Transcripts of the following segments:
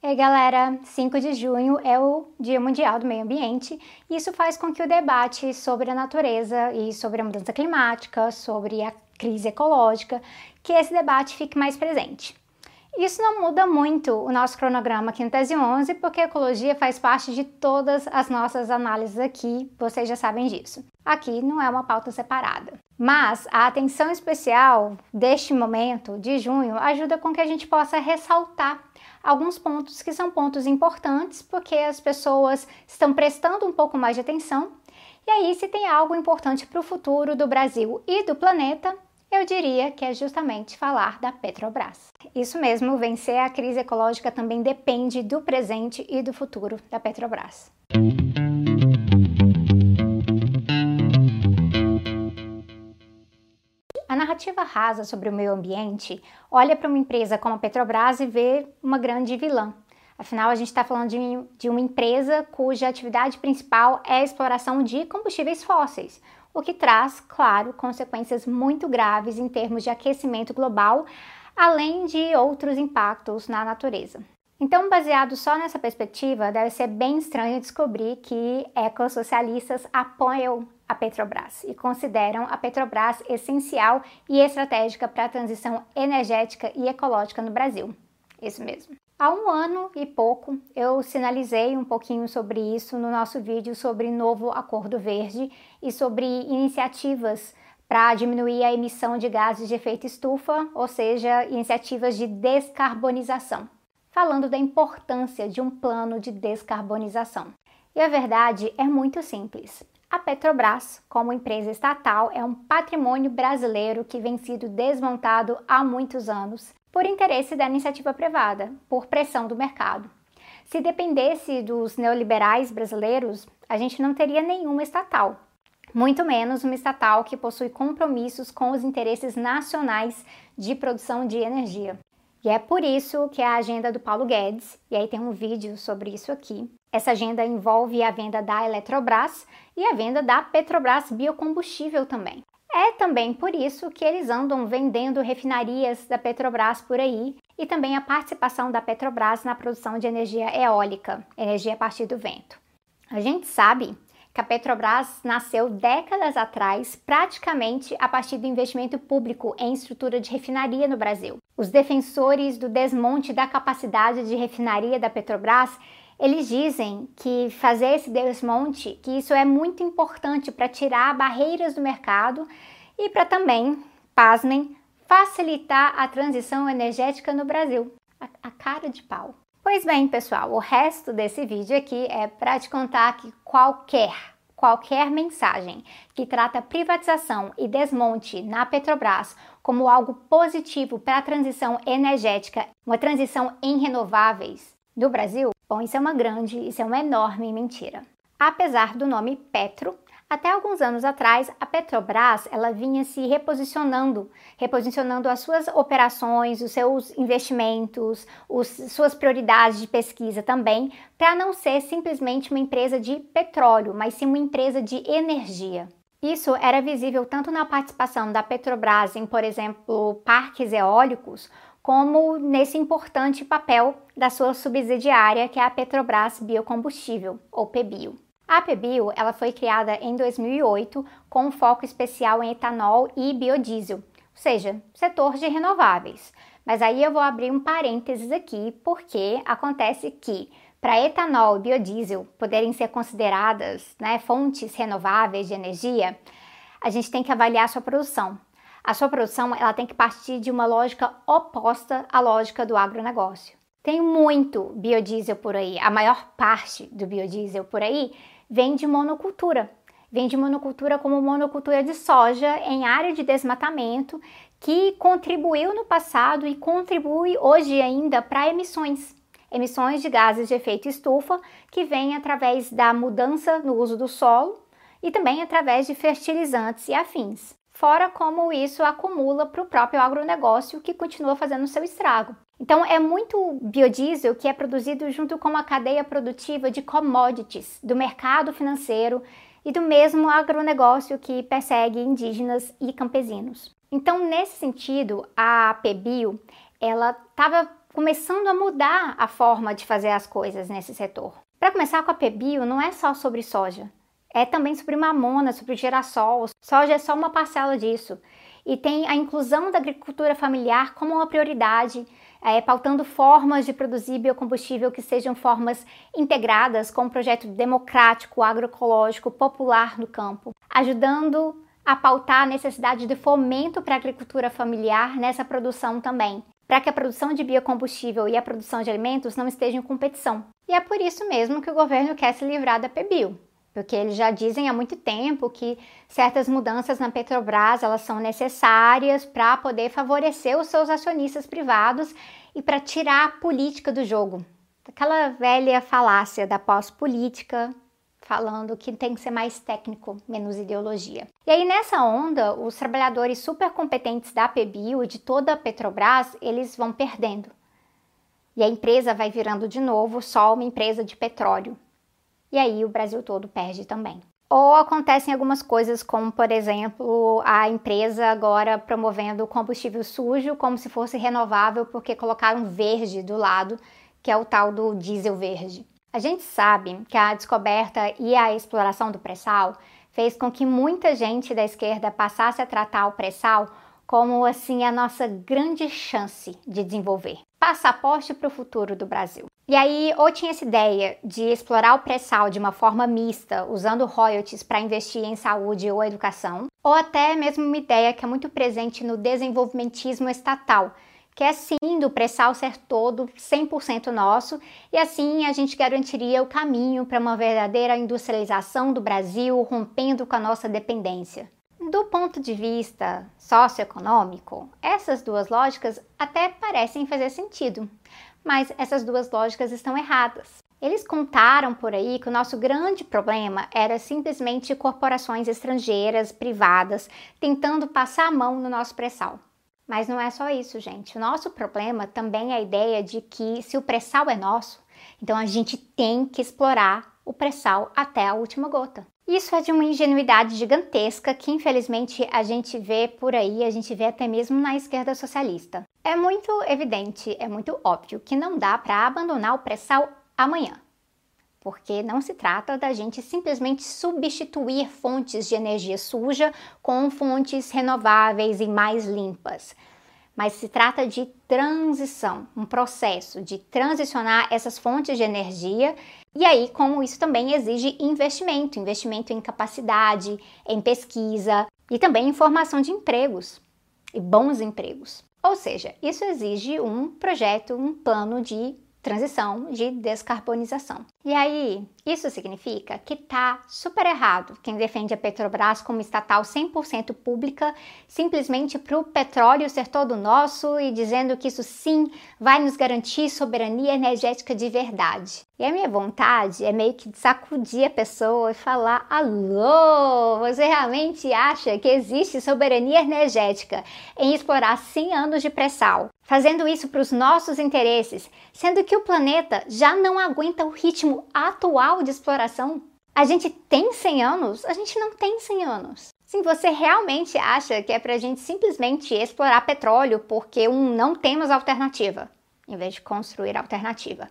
Ei galera, 5 de junho é o Dia Mundial do Meio Ambiente e isso faz com que o debate sobre a natureza e sobre a mudança climática, sobre a crise ecológica, que esse debate fique mais presente. Isso não muda muito o nosso cronograma aqui no Tese 11, porque a ecologia faz parte de todas as nossas análises aqui, vocês já sabem disso. Aqui não é uma pauta separada. Mas a atenção especial deste momento de junho ajuda com que a gente possa ressaltar alguns pontos que são pontos importantes porque as pessoas estão prestando um pouco mais de atenção. E aí, se tem algo importante para o futuro do Brasil e do planeta, eu diria que é justamente falar da Petrobras. Isso mesmo, vencer a crise ecológica também depende do presente e do futuro da Petrobras. A narrativa rasa sobre o meio ambiente olha para uma empresa como a Petrobras e vê uma grande vilã. Afinal, a gente está falando de, de uma empresa cuja atividade principal é a exploração de combustíveis fósseis, o que traz, claro, consequências muito graves em termos de aquecimento global, além de outros impactos na natureza. Então, baseado só nessa perspectiva, deve ser bem estranho descobrir que ecossocialistas apoiam a Petrobras e consideram a Petrobras essencial e estratégica para a transição energética e ecológica no Brasil. Isso mesmo. Há um ano e pouco eu sinalizei um pouquinho sobre isso no nosso vídeo sobre novo Acordo Verde e sobre iniciativas para diminuir a emissão de gases de efeito estufa, ou seja, iniciativas de descarbonização, falando da importância de um plano de descarbonização. E a verdade é muito simples. A Petrobras, como empresa estatal, é um patrimônio brasileiro que vem sido desmontado há muitos anos por interesse da iniciativa privada, por pressão do mercado. Se dependesse dos neoliberais brasileiros, a gente não teria nenhuma estatal, muito menos uma estatal que possui compromissos com os interesses nacionais de produção de energia. E é por isso que a agenda do Paulo Guedes, e aí tem um vídeo sobre isso aqui, essa agenda envolve a venda da Eletrobras e a venda da Petrobras Biocombustível também. É também por isso que eles andam vendendo refinarias da Petrobras por aí e também a participação da Petrobras na produção de energia eólica, energia a partir do vento. A gente sabe que a Petrobras nasceu décadas atrás, praticamente a partir do investimento público em estrutura de refinaria no Brasil. Os defensores do desmonte da capacidade de refinaria da Petrobras eles dizem que fazer esse desmonte, que isso é muito importante para tirar barreiras do mercado e para também, pasmem, facilitar a transição energética no Brasil. A, a cara de pau. Pois bem, pessoal, o resto desse vídeo aqui é para te contar que qualquer, qualquer mensagem que trata privatização e desmonte na Petrobras como algo positivo para a transição energética, uma transição em renováveis do Brasil, Bom, isso é uma grande, isso é uma enorme mentira. Apesar do nome Petro, até alguns anos atrás, a Petrobras ela vinha se reposicionando, reposicionando as suas operações, os seus investimentos, os, suas prioridades de pesquisa também, para não ser simplesmente uma empresa de petróleo, mas sim uma empresa de energia. Isso era visível tanto na participação da Petrobras em, por exemplo, parques eólicos, como nesse importante papel da sua subsidiária, que é a Petrobras Biocombustível, ou PBio. A PBio ela foi criada em 2008 com um foco especial em etanol e biodiesel, ou seja, setor de renováveis. Mas aí eu vou abrir um parênteses aqui, porque acontece que para etanol e biodiesel poderem ser consideradas né, fontes renováveis de energia, a gente tem que avaliar sua produção a sua produção ela tem que partir de uma lógica oposta à lógica do agronegócio. Tem muito biodiesel por aí, a maior parte do biodiesel por aí vem de monocultura. Vem de monocultura como monocultura de soja em área de desmatamento, que contribuiu no passado e contribui hoje ainda para emissões. Emissões de gases de efeito estufa que vêm através da mudança no uso do solo e também através de fertilizantes e afins fora como isso acumula para o próprio agronegócio que continua fazendo seu estrago. Então é muito biodiesel que é produzido junto com uma cadeia produtiva de commodities do mercado financeiro e do mesmo agronegócio que persegue indígenas e campesinos. Então, nesse sentido, a PBio ela estava começando a mudar a forma de fazer as coisas nesse setor. Para começar com a PBio, não é só sobre soja, é também sobre mamona, sobre girassol. Soja é só uma parcela disso. E tem a inclusão da agricultura familiar como uma prioridade, é, pautando formas de produzir biocombustível que sejam formas integradas com um projeto democrático, agroecológico, popular no campo, ajudando a pautar a necessidade de fomento para a agricultura familiar nessa produção também, para que a produção de biocombustível e a produção de alimentos não estejam em competição. E é por isso mesmo que o governo quer se livrar da PBio, porque eles já dizem há muito tempo que certas mudanças na Petrobras elas são necessárias para poder favorecer os seus acionistas privados e para tirar a política do jogo. Aquela velha falácia da pós-política falando que tem que ser mais técnico, menos ideologia. E aí nessa onda, os trabalhadores super competentes da PBio e de toda a Petrobras, eles vão perdendo. E a empresa vai virando de novo só uma empresa de petróleo. E aí o Brasil todo perde também. Ou acontecem algumas coisas, como por exemplo, a empresa agora promovendo combustível sujo como se fosse renovável porque colocaram verde do lado, que é o tal do diesel verde. A gente sabe que a descoberta e a exploração do pré-sal fez com que muita gente da esquerda passasse a tratar o pré-sal como assim a nossa grande chance de desenvolver. Passaporte para o futuro do Brasil. E aí, ou tinha essa ideia de explorar o pré-sal de uma forma mista, usando royalties para investir em saúde ou educação, ou até mesmo uma ideia que é muito presente no desenvolvimentismo estatal, que é sim do pré-sal ser todo 100% nosso e assim a gente garantiria o caminho para uma verdadeira industrialização do Brasil, rompendo com a nossa dependência. Do ponto de vista socioeconômico, essas duas lógicas até parecem fazer sentido, mas essas duas lógicas estão erradas. Eles contaram por aí que o nosso grande problema era simplesmente corporações estrangeiras, privadas, tentando passar a mão no nosso pré-sal. Mas não é só isso, gente. O nosso problema também é a ideia de que se o pré-sal é nosso, então a gente tem que explorar o pré-sal até a última gota. Isso é de uma ingenuidade gigantesca que infelizmente a gente vê por aí, a gente vê até mesmo na esquerda socialista. É muito evidente, é muito óbvio que não dá para abandonar o pré-sal amanhã porque não se trata da gente simplesmente substituir fontes de energia suja com fontes renováveis e mais limpas. Mas se trata de transição, um processo de transicionar essas fontes de energia. E aí, como isso também exige investimento, investimento em capacidade, em pesquisa e também em formação de empregos e bons empregos. Ou seja, isso exige um projeto, um plano de transição de descarbonização. E aí, isso significa que tá super errado quem defende a Petrobras como estatal 100% pública, simplesmente para o petróleo ser todo nosso e dizendo que isso sim vai nos garantir soberania energética de verdade. E a minha vontade é meio que sacudir a pessoa e falar: alô, você realmente acha que existe soberania energética em explorar 100 anos de pré-sal, fazendo isso para os nossos interesses, sendo que o planeta já não aguenta o ritmo atual de exploração? A gente tem 100 anos? A gente não tem 100 anos. Se você realmente acha que é para a gente simplesmente explorar petróleo porque um não temos alternativa, em vez de construir alternativa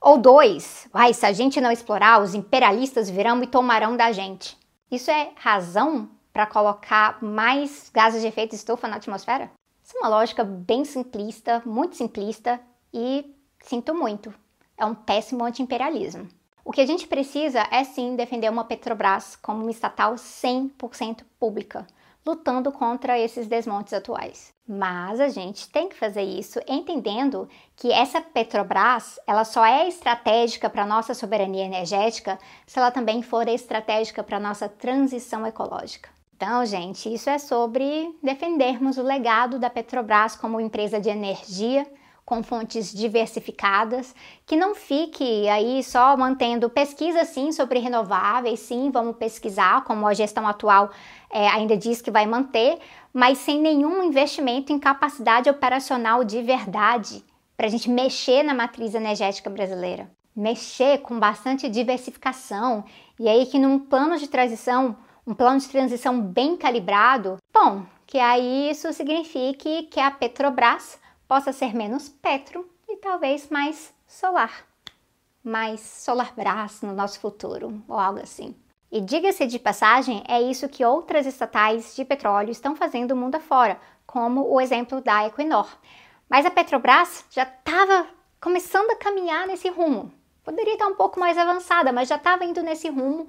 ou dois, vai, se a gente não explorar, os imperialistas virão e tomarão da gente. Isso é razão para colocar mais gases de efeito estufa na atmosfera? Isso é uma lógica bem simplista, muito simplista e sinto muito. É um péssimo anti-imperialismo. O que a gente precisa é sim defender uma Petrobras como uma estatal 100% pública, lutando contra esses desmontes atuais. Mas a gente tem que fazer isso entendendo que essa Petrobras, ela só é estratégica para nossa soberania energética se ela também for estratégica para nossa transição ecológica. Então, gente, isso é sobre defendermos o legado da Petrobras como empresa de energia com fontes diversificadas, que não fique aí só mantendo pesquisa sim sobre renováveis, sim, vamos pesquisar, como a gestão atual é, ainda diz que vai manter, mas sem nenhum investimento em capacidade operacional de verdade para a gente mexer na matriz energética brasileira. Mexer com bastante diversificação e aí que num plano de transição, um plano de transição bem calibrado, bom, que aí isso signifique que a Petrobras possa ser menos Petro e talvez mais solar, mais solar braço no nosso futuro ou algo assim. E diga-se de passagem, é isso que outras estatais de petróleo estão fazendo mundo afora, como o exemplo da Equinor. Mas a Petrobras já estava começando a caminhar nesse rumo. Poderia estar um pouco mais avançada, mas já estava indo nesse rumo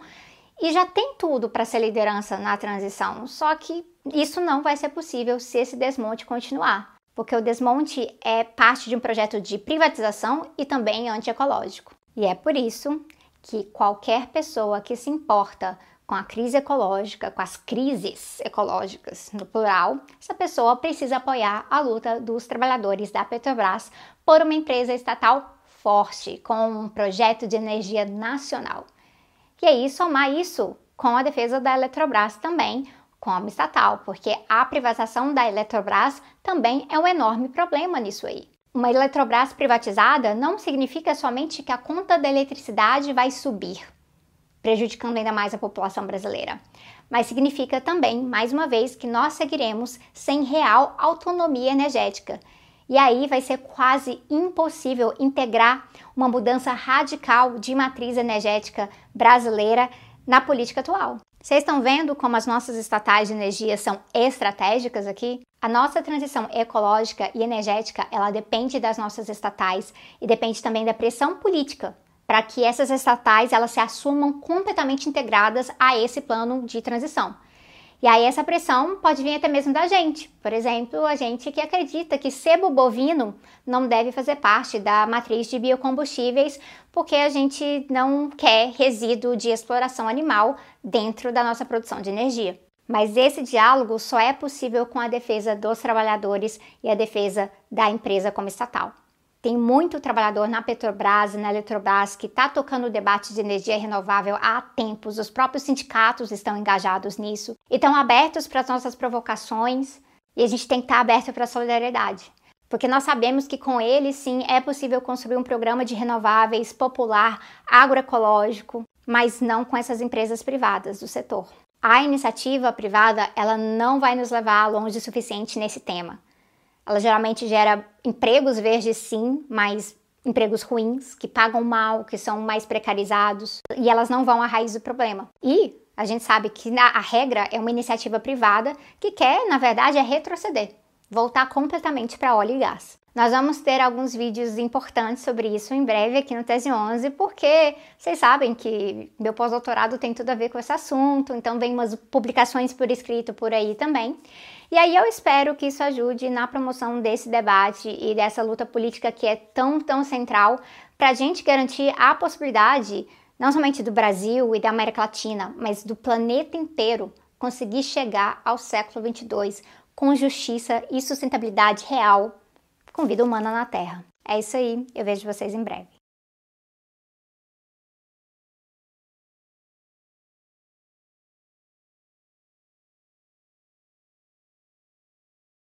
e já tem tudo para ser liderança na transição. Só que isso não vai ser possível se esse desmonte continuar, porque o desmonte é parte de um projeto de privatização e também antiecológico. E é por isso que qualquer pessoa que se importa com a crise ecológica, com as crises ecológicas no plural, essa pessoa precisa apoiar a luta dos trabalhadores da Petrobras por uma empresa estatal forte, com um projeto de energia nacional. E aí somar isso com a defesa da Eletrobras também, como estatal, porque a privatização da Eletrobras também é um enorme problema nisso aí. Uma Eletrobras privatizada não significa somente que a conta da eletricidade vai subir, prejudicando ainda mais a população brasileira, mas significa também, mais uma vez, que nós seguiremos sem real autonomia energética. E aí vai ser quase impossível integrar uma mudança radical de matriz energética brasileira na política atual. Vocês estão vendo como as nossas estatais de energia são estratégicas aqui? A nossa transição ecológica e energética, ela depende das nossas estatais e depende também da pressão política para que essas estatais elas se assumam completamente integradas a esse plano de transição. E aí essa pressão pode vir até mesmo da gente. Por exemplo, a gente que acredita que sebo bovino não deve fazer parte da matriz de biocombustíveis, porque a gente não quer resíduo de exploração animal dentro da nossa produção de energia. Mas esse diálogo só é possível com a defesa dos trabalhadores e a defesa da empresa como estatal. Tem muito trabalhador na Petrobras e na Eletrobras que está tocando o debate de energia renovável há tempos. Os próprios sindicatos estão engajados nisso e estão abertos para as nossas provocações e a gente tem que estar tá aberto para a solidariedade. Porque nós sabemos que com ele sim é possível construir um programa de renováveis popular, agroecológico, mas não com essas empresas privadas do setor. A iniciativa privada, ela não vai nos levar longe o suficiente nesse tema. Ela geralmente gera empregos verdes, sim, mas empregos ruins, que pagam mal, que são mais precarizados, e elas não vão à raiz do problema. E a gente sabe que a regra é uma iniciativa privada que quer, na verdade, é retroceder, voltar completamente para óleo e gás. Nós vamos ter alguns vídeos importantes sobre isso em breve aqui no Tese 11, porque vocês sabem que meu pós-doutorado tem tudo a ver com esse assunto, então vem umas publicações por escrito por aí também. E aí eu espero que isso ajude na promoção desse debate e dessa luta política que é tão, tão central para a gente garantir a possibilidade, não somente do Brasil e da América Latina, mas do planeta inteiro, conseguir chegar ao século 22 com justiça e sustentabilidade real com vida humana na Terra. É isso aí, eu vejo vocês em breve.